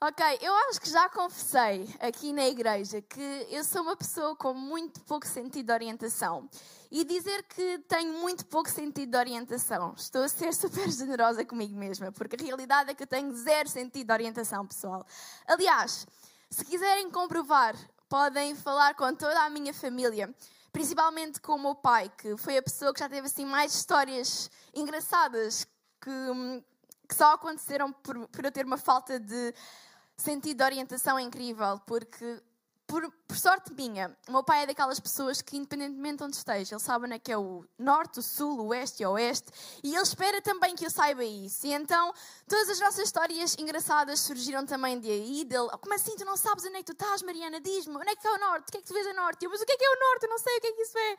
Ok, eu acho que já confessei aqui na igreja que eu sou uma pessoa com muito pouco sentido de orientação. E dizer que tenho muito pouco sentido de orientação. Estou a ser super generosa comigo mesma, porque a realidade é que eu tenho zero sentido de orientação, pessoal. Aliás, se quiserem comprovar, podem falar com toda a minha família, principalmente com o meu pai, que foi a pessoa que já teve assim mais histórias engraçadas que, que só aconteceram por, por eu ter uma falta de sentido de orientação incrível, porque por, por, sorte minha, o meu pai é daquelas pessoas que, independentemente de onde esteja, ele sabe onde é que é o norte, o sul, o oeste e o oeste, e ele espera também que eu saiba isso. E então, todas as nossas histórias engraçadas surgiram também de aí, dele, como assim tu não sabes onde é que tu estás, Mariana? Diz-me, onde é que é o norte? O que é que tu vês a norte? Eu, mas o que é que é o norte? Eu não sei o que é que isso é.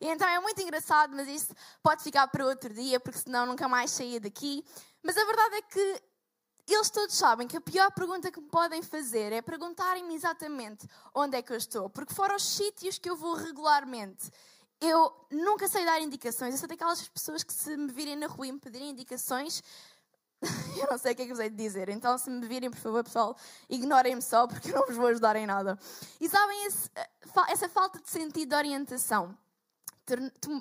E então é muito engraçado, mas isso pode ficar para outro dia, porque senão nunca mais saía daqui. Mas a verdade é que eles todos sabem que a pior pergunta que me podem fazer é perguntarem-me exatamente onde é que eu estou, porque fora os sítios que eu vou regularmente, eu nunca sei dar indicações. Eu sou daquelas pessoas que, se me virem na rua e me pedirem indicações, eu não sei o que é que vos hei de dizer. Então, se me virem, por favor, pessoal, ignorem-me só, porque eu não vos vou ajudar em nada. E sabem, esse, eh, essa falta de sentido de orientação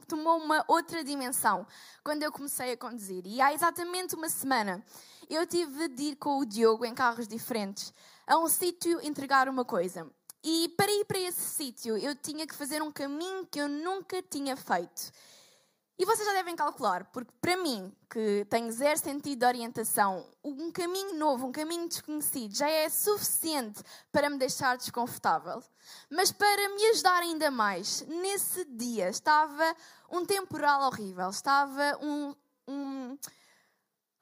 tomou uma outra dimensão quando eu comecei a conduzir. E há exatamente uma semana eu tive de ir com o Diogo em carros diferentes a um sítio entregar uma coisa. E para ir para esse sítio eu tinha que fazer um caminho que eu nunca tinha feito. E vocês já devem calcular, porque para mim, que tenho zero sentido de orientação, um caminho novo, um caminho desconhecido, já é suficiente para me deixar desconfortável. Mas para me ajudar ainda mais, nesse dia estava um temporal horrível, estava um. um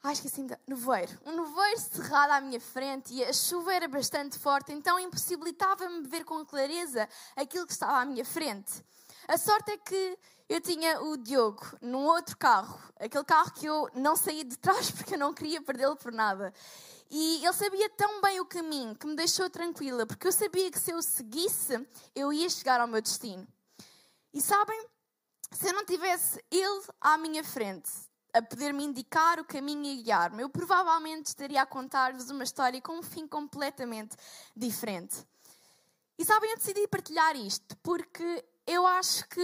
Ai, esqueci de nevoeiro. Um nevoeiro cerrado à minha frente e a chuva era bastante forte, então impossibilitava-me ver com clareza aquilo que estava à minha frente. A sorte é que eu tinha o Diogo num outro carro, aquele carro que eu não saía de trás porque eu não queria perdê-lo por nada. E ele sabia tão bem o caminho que me deixou tranquila, porque eu sabia que se eu seguisse, eu ia chegar ao meu destino. E sabem, se eu não tivesse ele à minha frente, a poder-me indicar o caminho e guiar-me, eu provavelmente estaria a contar-vos uma história com um fim completamente diferente. E sabem, eu decidi partilhar isto porque eu acho que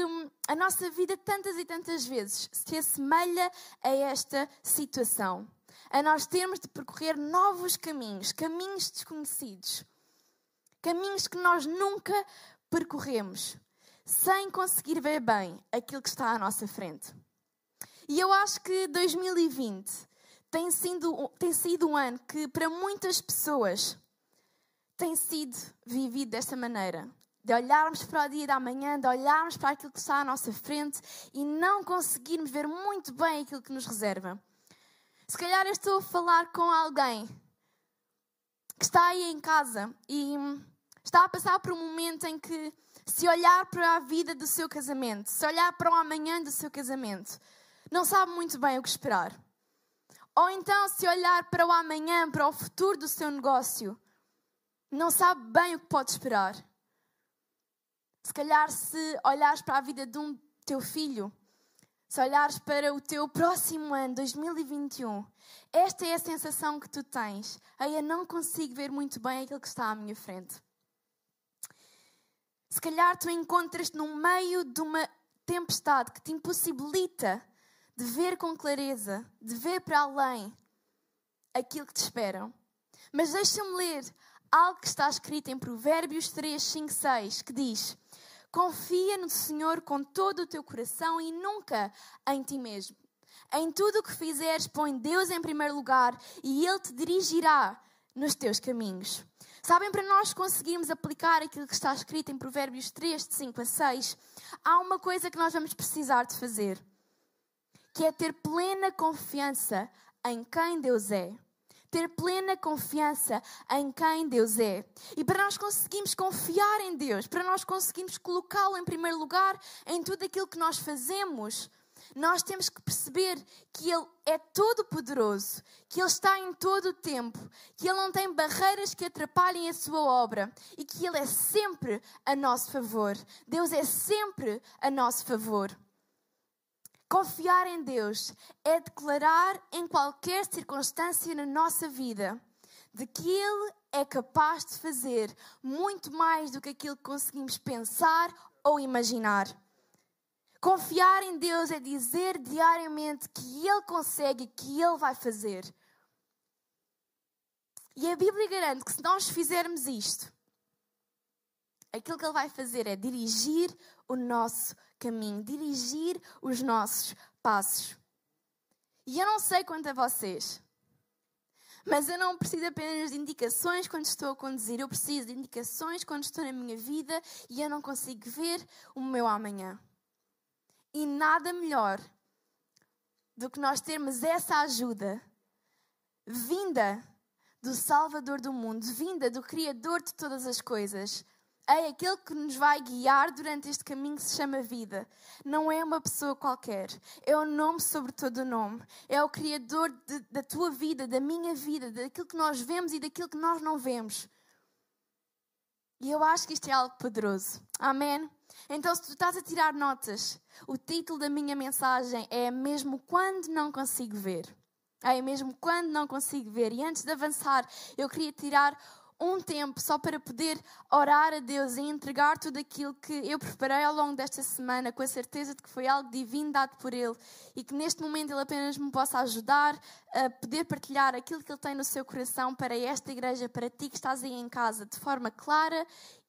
a nossa vida tantas e tantas vezes se assemelha a esta situação. A nós termos de percorrer novos caminhos, caminhos desconhecidos, caminhos que nós nunca percorremos, sem conseguir ver bem aquilo que está à nossa frente. E eu acho que 2020 tem sido, tem sido um ano que, para muitas pessoas, tem sido vivido desta maneira de olharmos para o dia da manhã, de olharmos para aquilo que está à nossa frente e não conseguirmos ver muito bem aquilo que nos reserva. Se calhar eu estou a falar com alguém que está aí em casa e está a passar por um momento em que, se olhar para a vida do seu casamento, se olhar para o amanhã do seu casamento, não sabe muito bem o que esperar. Ou então, se olhar para o amanhã, para o futuro do seu negócio, não sabe bem o que pode esperar. Se calhar, se olhares para a vida de um teu filho, se olhares para o teu próximo ano, 2021, esta é a sensação que tu tens. Aí eu não consigo ver muito bem aquilo que está à minha frente. Se calhar tu encontras-te no meio de uma tempestade que te impossibilita de ver com clareza, de ver para além aquilo que te esperam. Mas deixa-me ler algo que está escrito em Provérbios 3, 5, 6, que diz: Confia no Senhor com todo o teu coração e nunca em ti mesmo. Em tudo o que fizeres, põe Deus em primeiro lugar e Ele te dirigirá nos teus caminhos. Sabem, para nós conseguirmos aplicar aquilo que está escrito em Provérbios 3, de 5 a 6, há uma coisa que nós vamos precisar de fazer, que é ter plena confiança em quem Deus é ter plena confiança em quem Deus é. E para nós conseguirmos confiar em Deus, para nós conseguirmos colocá-lo em primeiro lugar em tudo aquilo que nós fazemos, Nós temos que perceber que Ele é todo poderoso, que Ele está em todo o tempo, que Ele não tem barreiras que atrapalhem a sua obra e que Ele é sempre a nosso favor. Deus é sempre a nosso favor. Confiar em Deus é declarar em qualquer circunstância na nossa vida de que Ele é capaz de fazer muito mais do que aquilo que conseguimos pensar ou imaginar. Confiar em Deus é dizer diariamente que Ele consegue e que Ele vai fazer. E a Bíblia garante que se nós fizermos isto, aquilo que Ele vai fazer é dirigir o nosso caminho, dirigir os nossos passos. E eu não sei quanto a vocês, mas eu não preciso apenas de indicações quando estou a conduzir, eu preciso de indicações quando estou na minha vida e eu não consigo ver o meu amanhã. E nada melhor do que nós termos essa ajuda vinda do Salvador do mundo, vinda do Criador de todas as coisas. É aquele que nos vai guiar durante este caminho que se chama vida. Não é uma pessoa qualquer. É o nome sobre todo o nome. É o Criador de, da tua vida, da minha vida, daquilo que nós vemos e daquilo que nós não vemos. E eu acho que isto é algo poderoso. Amém? Então, se tu estás a tirar notas, o título da minha mensagem é Mesmo Quando Não Consigo Ver. É mesmo quando não consigo ver. E antes de avançar, eu queria tirar um tempo só para poder orar a Deus e entregar tudo aquilo que eu preparei ao longo desta semana, com a certeza de que foi algo divino dado por Ele e que neste momento Ele apenas me possa ajudar a poder partilhar aquilo que Ele tem no seu coração para esta igreja, para ti que estás aí em casa, de forma clara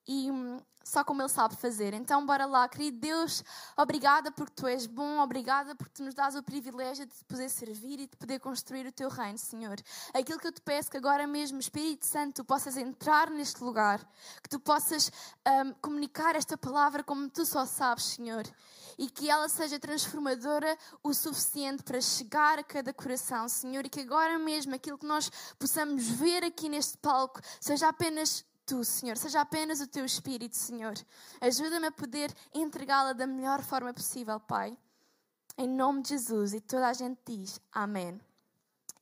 e hum, só como Ele sabe fazer. Então, bora lá, querido Deus, obrigada porque Tu és bom, obrigada porque Tu nos dás o privilégio de te poder servir e de poder construir o Teu reino, Senhor. Aquilo que eu te peço que agora mesmo, Espírito Santo, Tu possas entrar neste lugar, que Tu possas um, comunicar esta palavra como Tu só sabes, Senhor. E que ela seja transformadora o suficiente para chegar a cada coração, Senhor. E que agora mesmo aquilo que nós possamos ver aqui neste palco seja apenas tu, Senhor, seja apenas o teu Espírito, Senhor. Ajuda-me a poder entregá-la da melhor forma possível, Pai. Em nome de Jesus. E toda a gente diz Amém.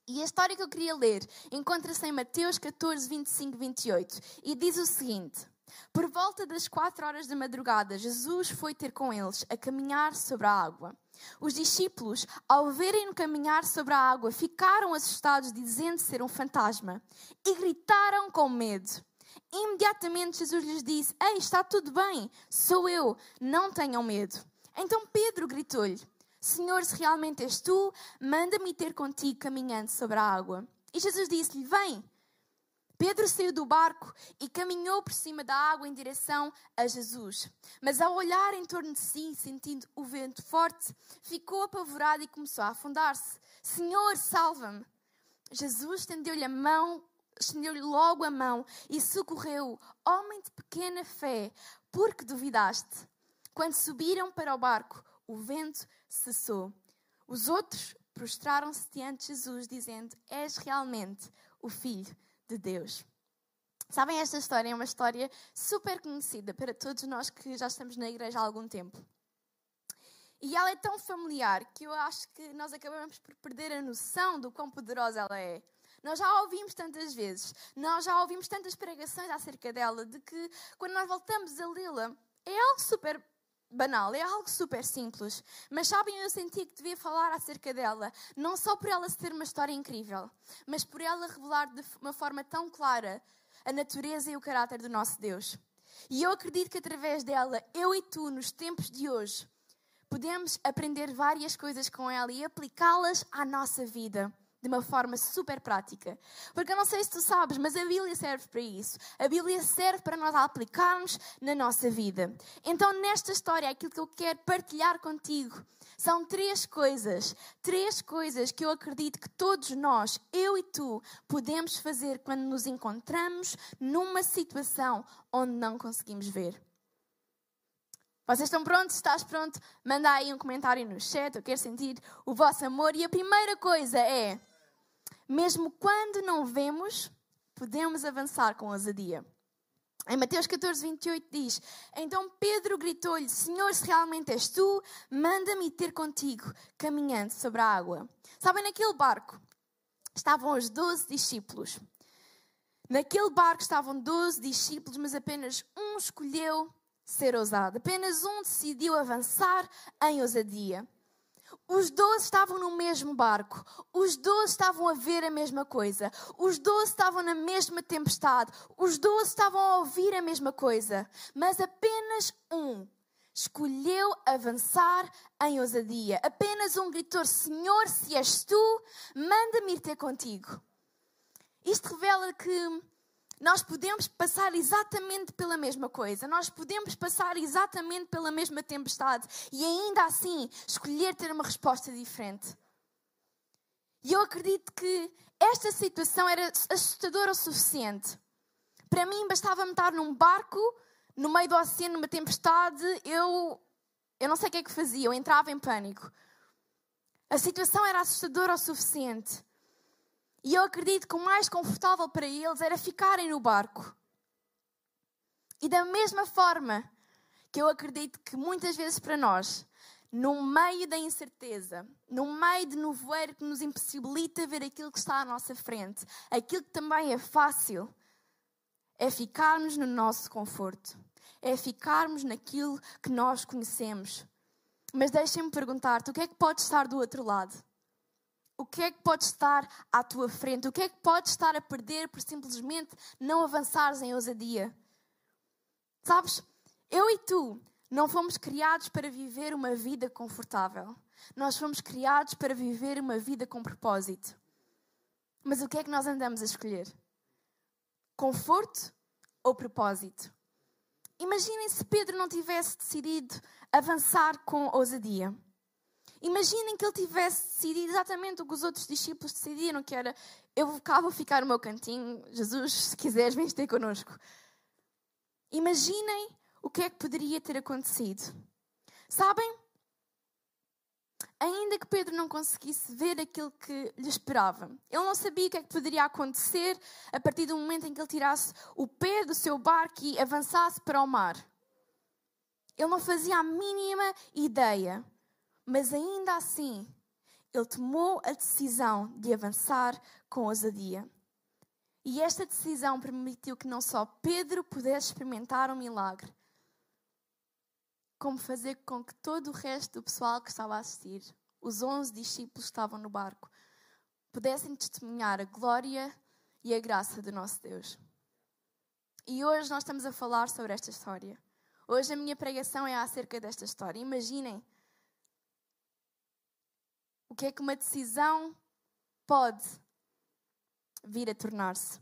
E a história que eu queria ler encontra-se em Mateus 14, 25, 28 e diz o seguinte: Por volta das quatro horas da madrugada, Jesus foi ter com eles a caminhar sobre a água. Os discípulos, ao verem-no caminhar sobre a água, ficaram assustados, dizendo ser um fantasma, e gritaram com medo. Imediatamente Jesus lhes disse: Ei, está tudo bem, sou eu, não tenham medo. Então Pedro gritou-lhe: Senhor, se realmente és tu, manda-me ter contigo caminhando sobre a água. E Jesus disse-lhe: Vem. Pedro saiu do barco e caminhou por cima da água em direção a Jesus. Mas ao olhar em torno de si, sentindo o vento forte, ficou apavorado e começou a afundar-se. Senhor, salva-me! Jesus estendeu-lhe a mão estendeu-lhe logo a mão e socorreu, homem de pequena fé, porque duvidaste. Quando subiram para o barco, o vento cessou. Os outros prostraram-se diante de Jesus, dizendo: És realmente o Filho de Deus. Sabem, esta história é uma história super conhecida para todos nós que já estamos na igreja há algum tempo. E ela é tão familiar que eu acho que nós acabamos por perder a noção do quão poderosa ela é. Nós já a ouvimos tantas vezes, nós já ouvimos tantas pregações acerca dela, de que quando nós voltamos a lê-la, é algo super banal, é algo super simples. Mas sabem, eu senti que devia falar acerca dela, não só por ela ser uma história incrível, mas por ela revelar de uma forma tão clara a natureza e o caráter do nosso Deus. E eu acredito que através dela, eu e tu, nos tempos de hoje, podemos aprender várias coisas com ela e aplicá-las à nossa vida de uma forma super prática. Porque eu não sei se tu sabes, mas a Bíblia serve para isso. A Bíblia serve para nós aplicarmos na nossa vida. Então, nesta história, aquilo que eu quero partilhar contigo são três coisas. Três coisas que eu acredito que todos nós, eu e tu, podemos fazer quando nos encontramos numa situação onde não conseguimos ver. Vocês estão prontos? Estás pronto? Manda aí um comentário no chat. Eu quero sentir o vosso amor. E a primeira coisa é mesmo quando não vemos, podemos avançar com ousadia. Em Mateus 14, 28 diz: Então Pedro gritou-lhe: Senhor, se realmente és tu, manda-me ter contigo, caminhando sobre a água. Sabem, naquele barco estavam os doze discípulos. Naquele barco estavam doze discípulos, mas apenas um escolheu ser ousado. Apenas um decidiu avançar em ousadia. Os doze estavam no mesmo barco. Os doze estavam a ver a mesma coisa. Os doze estavam na mesma tempestade. Os doze estavam a ouvir a mesma coisa. Mas apenas um escolheu avançar em ousadia. Apenas um gritou: Senhor, se és tu, manda-me ir ter contigo. Isto revela que nós podemos passar exatamente pela mesma coisa, nós podemos passar exatamente pela mesma tempestade e ainda assim escolher ter uma resposta diferente. E eu acredito que esta situação era assustadora o suficiente. Para mim, bastava-me estar num barco, no meio do oceano, numa tempestade, eu, eu não sei o que é que fazia, eu entrava em pânico. A situação era assustadora o suficiente. E eu acredito que o mais confortável para eles era ficarem no barco. E da mesma forma que eu acredito que muitas vezes para nós, no meio da incerteza, no meio de nevoeiro que nos impossibilita ver aquilo que está à nossa frente, aquilo que também é fácil, é ficarmos no nosso conforto, é ficarmos naquilo que nós conhecemos. Mas deixem-me perguntar-te: o que é que pode estar do outro lado? O que é que pode estar à tua frente? O que é que pode estar a perder por simplesmente não avançares em ousadia? Sabes, eu e tu não fomos criados para viver uma vida confortável. Nós fomos criados para viver uma vida com propósito. Mas o que é que nós andamos a escolher? Conforto ou propósito? Imaginem se Pedro não tivesse decidido avançar com ousadia. Imaginem que ele tivesse decidido exatamente o que os outros discípulos decidiram, que era eu cá vou ficar no meu cantinho, Jesus, se quiseres, vem ter connosco. Imaginem o que é que poderia ter acontecido. Sabem? Ainda que Pedro não conseguisse ver aquilo que lhe esperava, ele não sabia o que é que poderia acontecer a partir do momento em que ele tirasse o pé do seu barco e avançasse para o mar. Ele não fazia a mínima ideia. Mas ainda assim, ele tomou a decisão de avançar com ousadia. E esta decisão permitiu que não só Pedro pudesse experimentar um milagre, como fazer com que todo o resto do pessoal que estava a assistir, os onze discípulos que estavam no barco, pudessem testemunhar a glória e a graça do nosso Deus. E hoje nós estamos a falar sobre esta história. Hoje a minha pregação é acerca desta história. Imaginem o que é que uma decisão pode vir a tornar-se.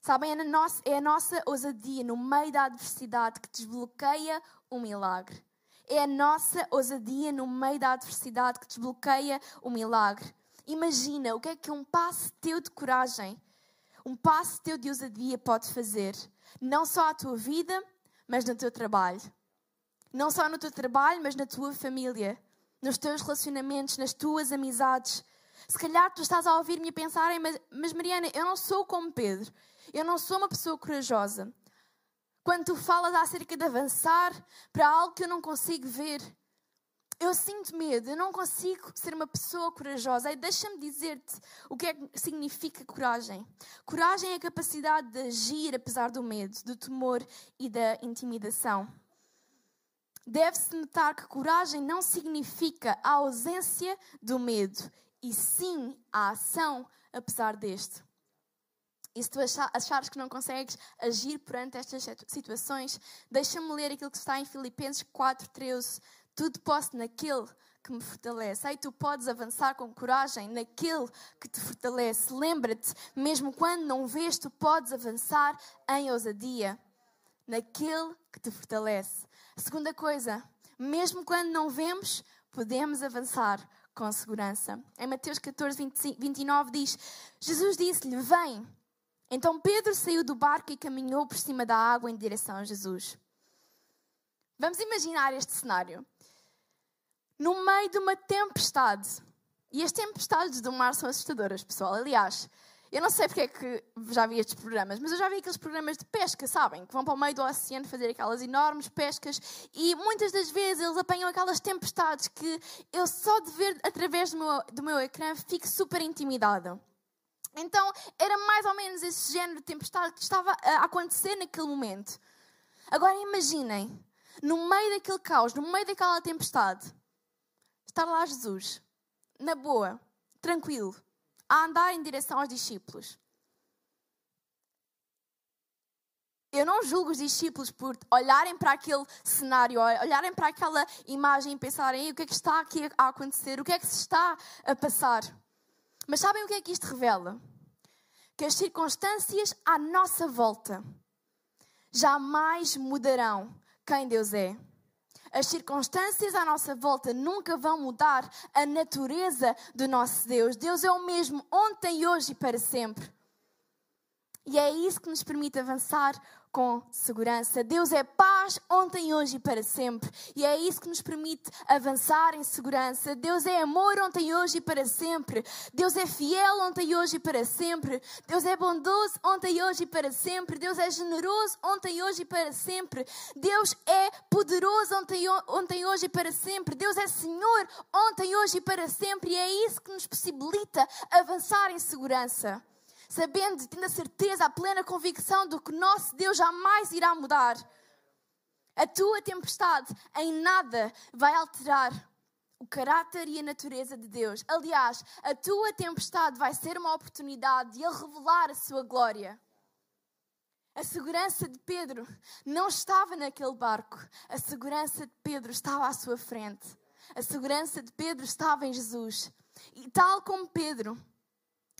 Sabem, é, é a nossa ousadia no meio da adversidade que desbloqueia o milagre. É a nossa ousadia no meio da adversidade que desbloqueia o milagre. Imagina o que é que um passo teu de coragem, um passo teu de ousadia pode fazer. Não só à tua vida, mas no teu trabalho. Não só no teu trabalho, mas na tua família nos teus relacionamentos, nas tuas amizades. Se calhar tu estás a ouvir-me e pensar, mas, mas Mariana, eu não sou como Pedro. Eu não sou uma pessoa corajosa. Quando tu falas acerca de avançar para algo que eu não consigo ver, eu sinto medo, eu não consigo ser uma pessoa corajosa. E deixa-me dizer-te o que é que significa coragem. Coragem é a capacidade de agir apesar do medo, do temor e da intimidação. Deve-se notar que coragem não significa a ausência do medo, e sim a ação apesar deste. E se tu achares que não consegues agir perante estas situações, deixa-me ler aquilo que está em Filipenses 4,13. Tudo posso naquele que me fortalece. Aí tu podes avançar com coragem naquele que te fortalece. Lembra-te, mesmo quando não vês, tu podes avançar em ousadia naquele que te fortalece. Segunda coisa, mesmo quando não vemos, podemos avançar com segurança. Em Mateus 14, 25, 29 diz: Jesus disse-lhe: Vem. Então Pedro saiu do barco e caminhou por cima da água em direção a Jesus. Vamos imaginar este cenário. No meio de uma tempestade. E as tempestades do mar são assustadoras, pessoal. Aliás, Eu não sei porque é que já vi estes programas, mas eu já vi aqueles programas de pesca, sabem? Que vão para o meio do oceano fazer aquelas enormes pescas e muitas das vezes eles apanham aquelas tempestades que eu só de ver através do meu, do meu ecrã fico super intimidada. Então era mais ou menos esse género de tempestade que estava a acontecer naquele momento. Agora imaginem, no meio daquele caos, no meio daquela tempestade, estar lá Jesus, na boa, tranquilo a andar em direção aos discípulos. Eu não julgo os discípulos por olharem para aquele cenário, olharem para aquela imagem e pensarem o que é que está aqui a acontecer, o que é que se está a passar. Mas sabem o que é que isto revela? Que as circunstâncias à nossa volta jamais mudarão quem Deus é. As circunstâncias à nossa volta nunca vão mudar a natureza do nosso Deus. Deus é o mesmo ontem, hoje e para sempre. E é isso que nos permite avançar com segurança. Deus é paz ontem, hoje e para sempre. E é isso que nos permite avançar em segurança. Deus é amor ontem, hoje e para sempre. Deus é fiel ontem, hoje e para sempre. Deus é bondoso ontem, hoje e para sempre. Deus é generoso ontem, hoje e para sempre. Deus é poderoso ontem, ontem hoje e para sempre. Deus é Senhor ontem, hoje e para sempre. E é isso que nos possibilita avançar em segurança sabendo, tendo a certeza, a plena convicção do que nosso Deus jamais irá mudar. A tua tempestade em nada vai alterar o caráter e a natureza de Deus. Aliás, a tua tempestade vai ser uma oportunidade de Ele revelar a sua glória. A segurança de Pedro não estava naquele barco, a segurança de Pedro estava à sua frente. A segurança de Pedro estava em Jesus. E tal como Pedro,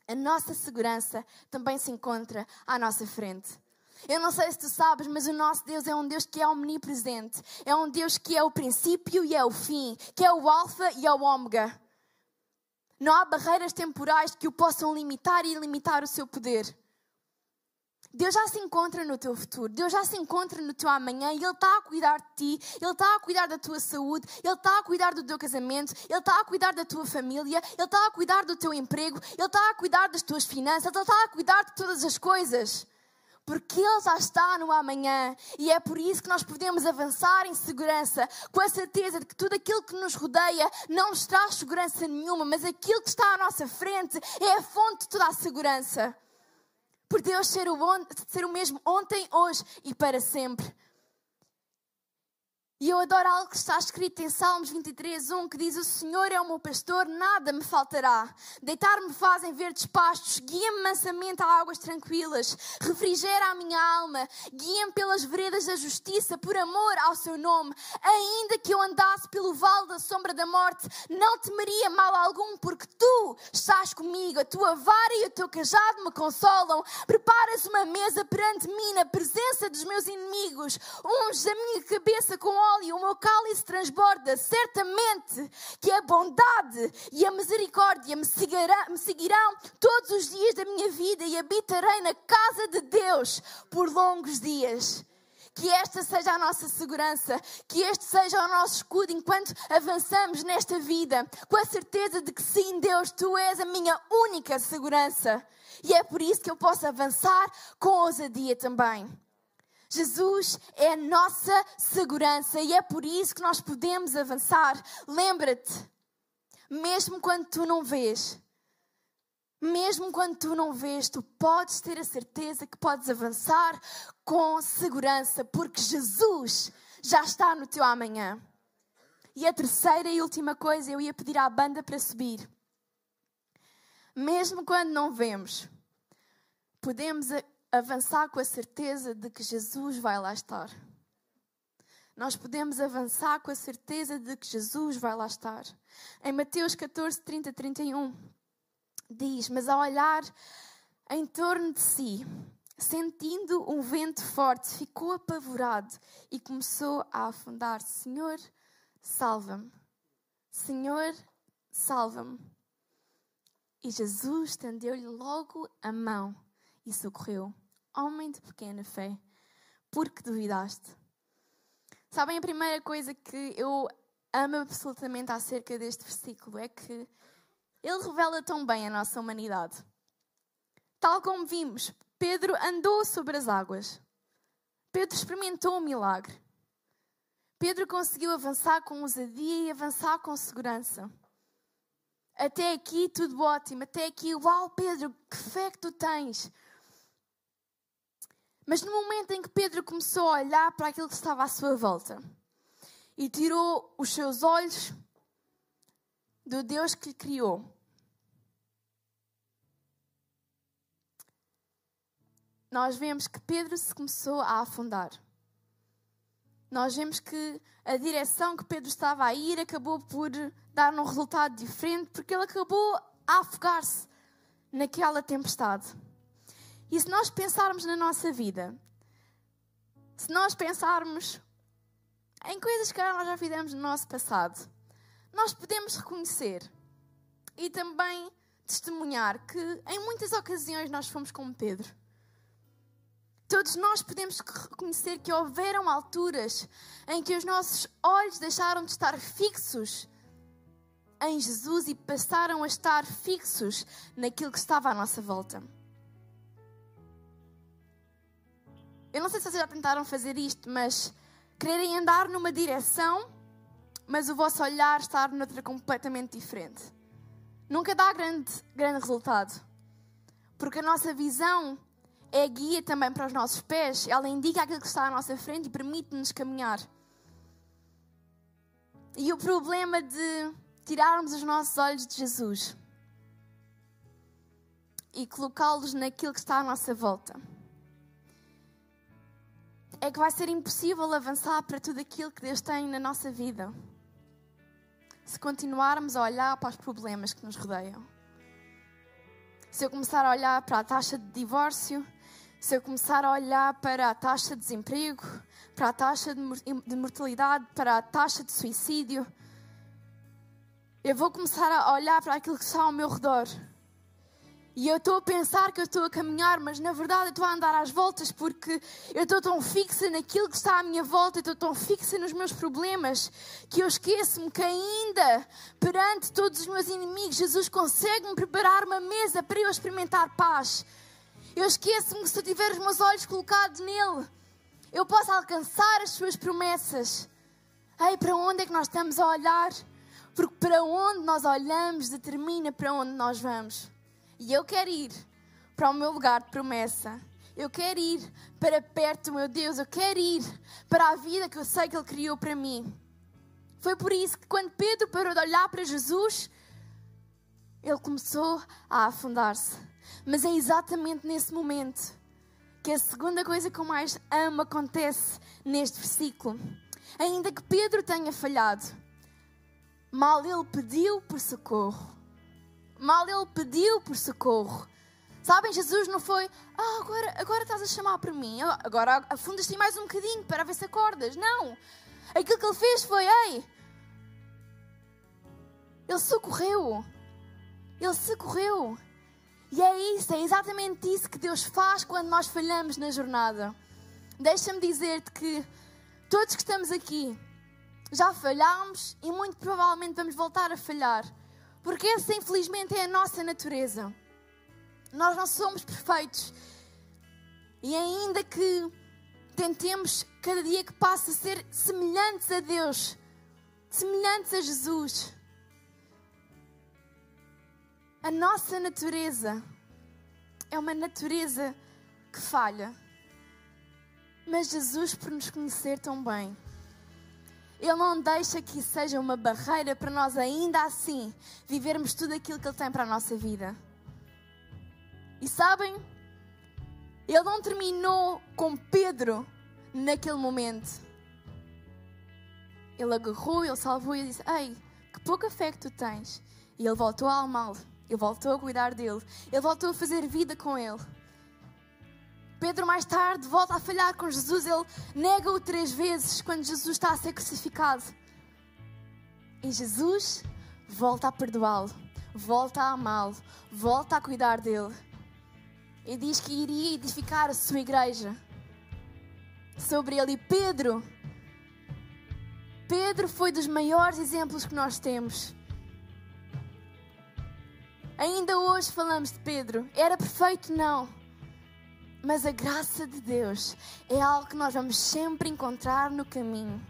a nossa segurança também se encontra à nossa frente. Eu não sei se tu sabes, mas o nosso Deus é um Deus que é omnipresente. É um Deus que é o princípio e é o fim, que é o alfa e é o ômega. Não há barreiras temporais que o possam limitar e limitar o seu poder. Deus já se encontra no teu futuro, Deus já se encontra no teu amanhã. E Ele está a cuidar de ti, Ele está a cuidar da tua saúde, Ele está a cuidar do teu casamento, Ele está a cuidar da tua família, Ele está a cuidar do teu emprego, Ele está a cuidar das tuas finanças, Ele está a cuidar de todas as coisas. Porque Ele já está no amanhã. E é por isso que nós podemos avançar em segurança, com a certeza de que tudo aquilo que nos rodeia não nos traz segurança nenhuma, mas aquilo que está à nossa frente é a fonte de toda a segurança. Por Deus ser o, ser o mesmo ontem, hoje e para sempre. E eu adoro algo que está escrito em Salmos 23, 1, que diz: O Senhor é o meu pastor, nada me faltará. Deitar-me fazem verdes pastos, guia-me mansamente a águas tranquilas, refrigera a minha alma, guia-me pelas veredas da justiça, por amor ao seu nome. Ainda que eu andasse pelo vale da sombra da morte, não temeria mal algum, porque tu estás comigo, a tua vara e o teu cajado me consolam. Preparas uma mesa perante mim na presença dos meus inimigos, unges a minha cabeça com óleo, o meu cálice transborda. Certamente que a bondade e a misericórdia me me seguirão todos os dias da minha vida e habitarei na casa de Deus por longos dias. Que esta seja a nossa segurança, que este seja o nosso escudo enquanto avançamos nesta vida, com a certeza de que sim, Deus, tu és a minha única segurança. E é por isso que eu posso avançar com ousadia também. Jesus é a nossa segurança e é por isso que nós podemos avançar. Lembra-te, mesmo quando tu não vês, mesmo quando tu não vês, tu podes ter a certeza que podes avançar com segurança, porque Jesus já está no teu amanhã. E a terceira e última coisa, eu ia pedir à banda para subir. Mesmo quando não vemos, podemos avançar com a certeza de que Jesus vai lá estar. Nós podemos avançar com a certeza de que Jesus vai lá estar. Em Mateus 14, 30, 31, diz: Mas ao olhar em torno de si, sentindo um vento forte, ficou apavorado e começou a afundar. Senhor, salva-me. Senhor, salva-me. E Jesus estendeu-lhe logo a mão e socorreu. Homem de pequena fé, por que duvidaste? Sabem, a primeira coisa que eu amo absolutamente acerca deste versículo é que ele revela tão bem a nossa humanidade. Tal como vimos, Pedro andou sobre as águas. Pedro experimentou o milagre. Pedro conseguiu avançar com ousadia e avançar com segurança. Até aqui tudo ótimo, até aqui, uau, Pedro, que fé que tu tens. Mas no momento em que Pedro começou a olhar para aquilo que estava à sua volta e tirou os seus olhos do Deus que lhe criou, nós vemos que Pedro se começou a afundar. Nós vemos que a direção que Pedro estava a ir acabou por dar um resultado diferente, porque ele acabou a afogar-se naquela tempestade. E se nós pensarmos na nossa vida, se nós pensarmos em coisas que nós já fizemos no nosso passado, nós podemos reconhecer e também testemunhar que em muitas ocasiões nós fomos como Pedro. Todos nós podemos reconhecer que houveram alturas em que os nossos olhos deixaram de estar fixos em Jesus e passaram a estar fixos naquilo que estava à nossa volta. Eu não sei se vocês já tentaram fazer isto, mas quererem andar numa direção, mas o vosso olhar estar noutra completamente diferente. Nunca dá grande, grande resultado. Porque a nossa visão é guia também para os nossos pés, ela indica aquilo que está à nossa frente e permite-nos caminhar. E o problema de tirarmos os nossos olhos de Jesus e colocá-los naquilo que está à nossa volta é que vai ser impossível avançar para tudo aquilo que Deus tem na nossa vida se continuarmos a olhar para os problemas que nos rodeiam. Se eu começar a olhar para a taxa de divórcio, se eu começar a olhar para a taxa de desemprego, para a taxa de mortalidade, para a taxa de suicídio, eu vou começar a olhar para aquilo que está ao meu redor e eu estou a pensar que eu estou a caminhar, mas na verdade eu estou a andar às voltas porque eu estou tão fixa naquilo que está à minha volta, eu estou tão fixa nos meus problemas, que eu esqueço-me que ainda perante todos os meus inimigos, Jesus consegue-me preparar uma mesa para eu experimentar paz. Eu esqueço-me que se eu tiver os meus olhos colocados nele, eu posso alcançar as suas promessas. Ei, para onde é que nós estamos a olhar? Porque para onde nós olhamos determina para onde nós vamos. E eu quero ir para o meu lugar de promessa. Eu quero ir para perto do meu Deus. Eu quero ir para a vida que eu sei que Ele criou para mim. Foi por isso que quando Pedro parou de olhar para Jesus, ele começou a afundar-se. Mas é exatamente nesse momento que a segunda coisa que eu mais amo acontece neste versículo. Ainda que Pedro tenha falhado, mal ele pediu por socorro, Mal ele pediu por socorro. Sabem, Jesus não foi, ah, agora, agora estás a chamar por mim, agora afundas-te mais um bocadinho para ver se acordas. Não. Aquilo que ele fez foi, ei, ele socorreu. Ele socorreu. E é isso, é exatamente isso que Deus faz quando nós falhamos na jornada. Deixa-me dizer-te que todos que estamos aqui já falhámos e muito provavelmente vamos voltar a falhar. Porque essa, infelizmente, é a nossa natureza. Nós não somos perfeitos. E ainda que tentemos, cada dia que passa, ser semelhantes a Deus, semelhantes a Jesus, a nossa natureza é uma natureza que falha. Mas Jesus, por nos conhecer tão bem, ele não deixa que seja uma barreira para nós, ainda assim, vivermos tudo aquilo que Ele tem para a nossa vida. E sabem? Ele não terminou com Pedro naquele momento. Ele agarrou, ele salvou e disse: Ei, que pouca fé que tu tens. E ele voltou a amá-lo, ele voltou a cuidar dele, ele voltou a fazer vida com ele. Pedro, mais tarde, volta a falhar com Jesus. Ele nega-o três vezes quando Jesus está a ser crucificado. E Jesus volta a perdoá-lo, volta a amá-lo, volta a cuidar dele. E diz que iria edificar a sua igreja sobre ele. E Pedro, Pedro foi dos maiores exemplos que nós temos. Ainda hoje falamos de Pedro. Era perfeito? Não. Mas a graça de Deus é algo que nós vamos sempre encontrar no caminho.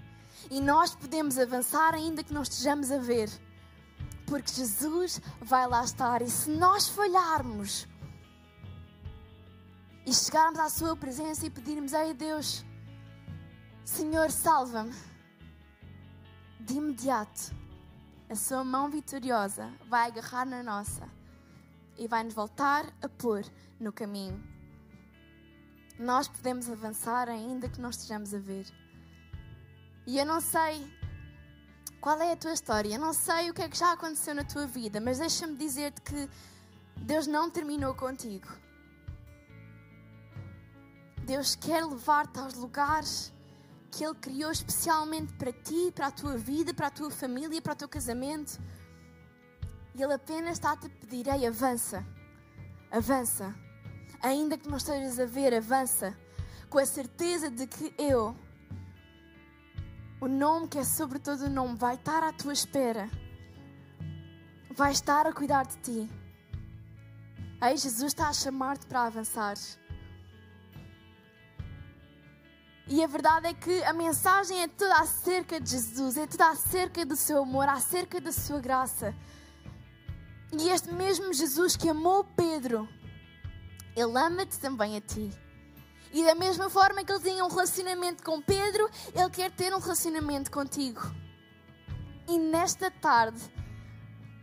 E nós podemos avançar ainda que não estejamos a ver. Porque Jesus vai lá estar. E se nós falharmos e chegarmos à Sua presença e pedirmos: Ei Deus, Senhor, salva-me. De imediato, a Sua mão vitoriosa vai agarrar na nossa e vai nos voltar a pôr no caminho nós podemos avançar ainda que não estejamos a ver. E eu não sei qual é a tua história, eu não sei o que é que já aconteceu na tua vida, mas deixa-me dizer-te que Deus não terminou contigo. Deus quer levar-te aos lugares que Ele criou especialmente para ti, para a tua vida, para a tua família, para o teu casamento. E Ele apenas está-te a pedir: ei, avança, avança ainda que não estejas a ver, avança com a certeza de que eu, o nome que é sobre todo o nome, vai estar à tua espera, vai estar a cuidar de ti. Ei, Jesus está a chamar-te para avançar. E a verdade é que a mensagem é toda acerca de Jesus, é toda acerca do seu amor, acerca da sua graça. E este mesmo Jesus que amou Pedro, ele ama-te também a ti. E da mesma forma que ele tinha um relacionamento com Pedro, ele quer ter um relacionamento contigo. E nesta tarde,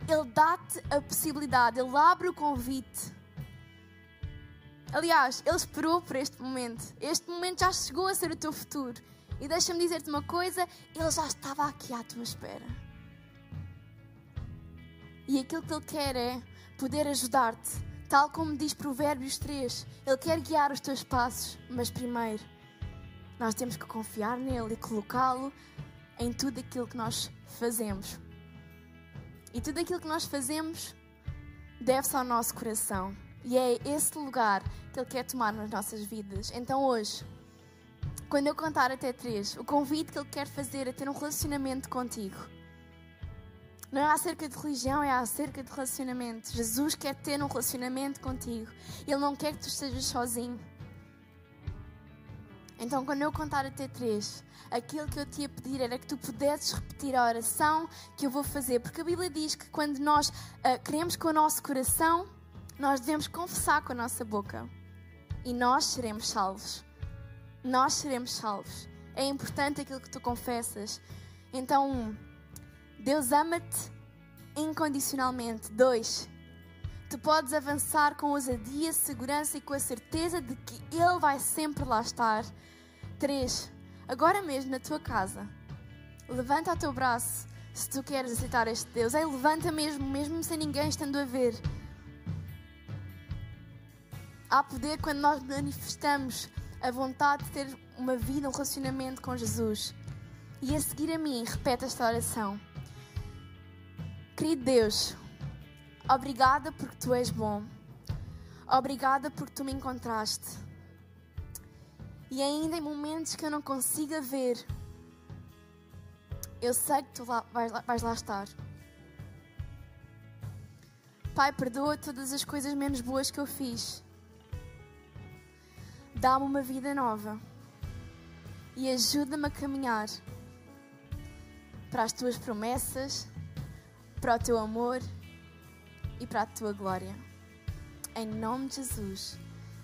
ele dá-te a possibilidade, ele abre o convite. Aliás, ele esperou por este momento. Este momento já chegou a ser o teu futuro. E deixa-me dizer-te uma coisa: ele já estava aqui à tua espera. E aquilo que ele quer é poder ajudar-te Tal como diz Provérbios 3, Ele quer guiar os teus passos, mas primeiro nós temos que confiar nele e colocá-lo em tudo aquilo que nós fazemos. E tudo aquilo que nós fazemos deve-se ao nosso coração. E é esse lugar que Ele quer tomar nas nossas vidas. Então hoje, quando eu contar até três, o convite que Ele quer fazer é ter um relacionamento contigo. Não é acerca de religião, é acerca de relacionamento. Jesus quer ter um relacionamento contigo. Ele não quer que tu estejas sozinho. Então, quando eu contar até três, aquilo que eu te ia pedir era que tu pudesses repetir a oração que eu vou fazer. Porque a Bíblia diz que quando nós uh, queremos com o nosso coração, nós devemos confessar com a nossa boca. E nós seremos salvos. Nós seremos salvos. É importante aquilo que tu confessas. Então, Deus ama-te incondicionalmente. Dois, tu podes avançar com ousadia, segurança e com a certeza de que Ele vai sempre lá estar. Três, agora mesmo na tua casa, levanta o teu braço se tu queres aceitar este Deus. Ei, levanta mesmo, mesmo sem ninguém estando a ver. Há poder quando nós manifestamos a vontade de ter uma vida, um relacionamento com Jesus. E a seguir a mim, repete esta oração. Querido Deus, obrigada porque tu és bom. Obrigada porque tu me encontraste. E ainda em momentos que eu não consiga ver, eu sei que tu lá, vais, lá, vais lá estar. Pai, perdoa todas as coisas menos boas que eu fiz. Dá-me uma vida nova e ajuda-me a caminhar para as tuas promessas para o teu amor e para a tua glória. Em nome de Jesus.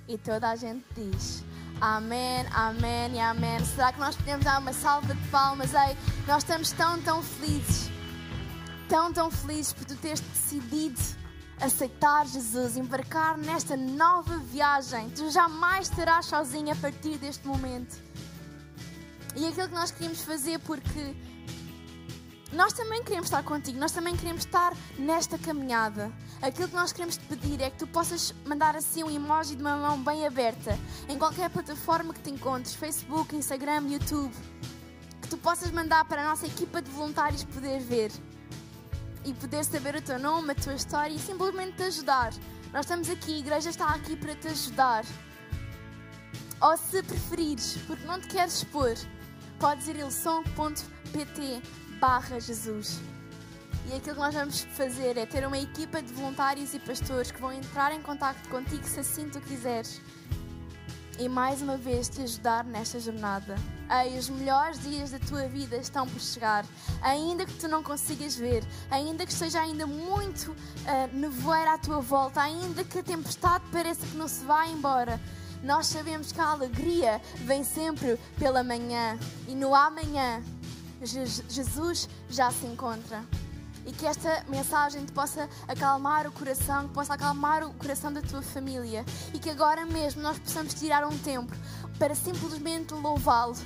E toda a gente diz: Amém, Amém e Amém. Será que nós podemos dar uma salva de palmas? Ei, nós estamos tão, tão felizes, tão, tão felizes por tu teres decidido aceitar Jesus, embarcar nesta nova viagem. Tu jamais estarás sozinho a partir deste momento. E aquilo que nós queríamos fazer, porque nós também queremos estar contigo, nós também queremos estar nesta caminhada. Aquilo que nós queremos te pedir é que tu possas mandar assim um emoji de uma mão bem aberta em qualquer plataforma que te encontres Facebook, Instagram, YouTube. Que tu possas mandar para a nossa equipa de voluntários poder ver e poder saber o teu nome, a tua história e simplesmente te ajudar. Nós estamos aqui, a igreja está aqui para te ajudar. Ou se preferires, porque não te queres expor, podes ir a ilson.pt barra Jesus. E aquilo que nós vamos fazer é ter uma equipa de voluntários e pastores que vão entrar em contato contigo se assim tu quiseres. E mais uma vez te ajudar nesta jornada. Ei, os melhores dias da tua vida estão por chegar. Ainda que tu não consigas ver, ainda que esteja ainda muito uh, nevoeiro à tua volta, ainda que a tempestade pareça que não se vai embora, nós sabemos que a alegria vem sempre pela manhã. E no amanhã, Jesus já se encontra e que esta mensagem te possa acalmar o coração, que possa acalmar o coração da tua família e que agora mesmo nós possamos tirar um tempo para simplesmente louvá-lo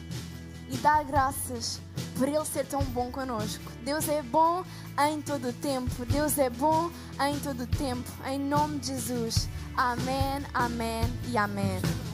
e dar graças por Ele ser tão bom conosco. Deus é bom em todo o tempo. Deus é bom em todo o tempo. Em nome de Jesus. Amém, amém e amém.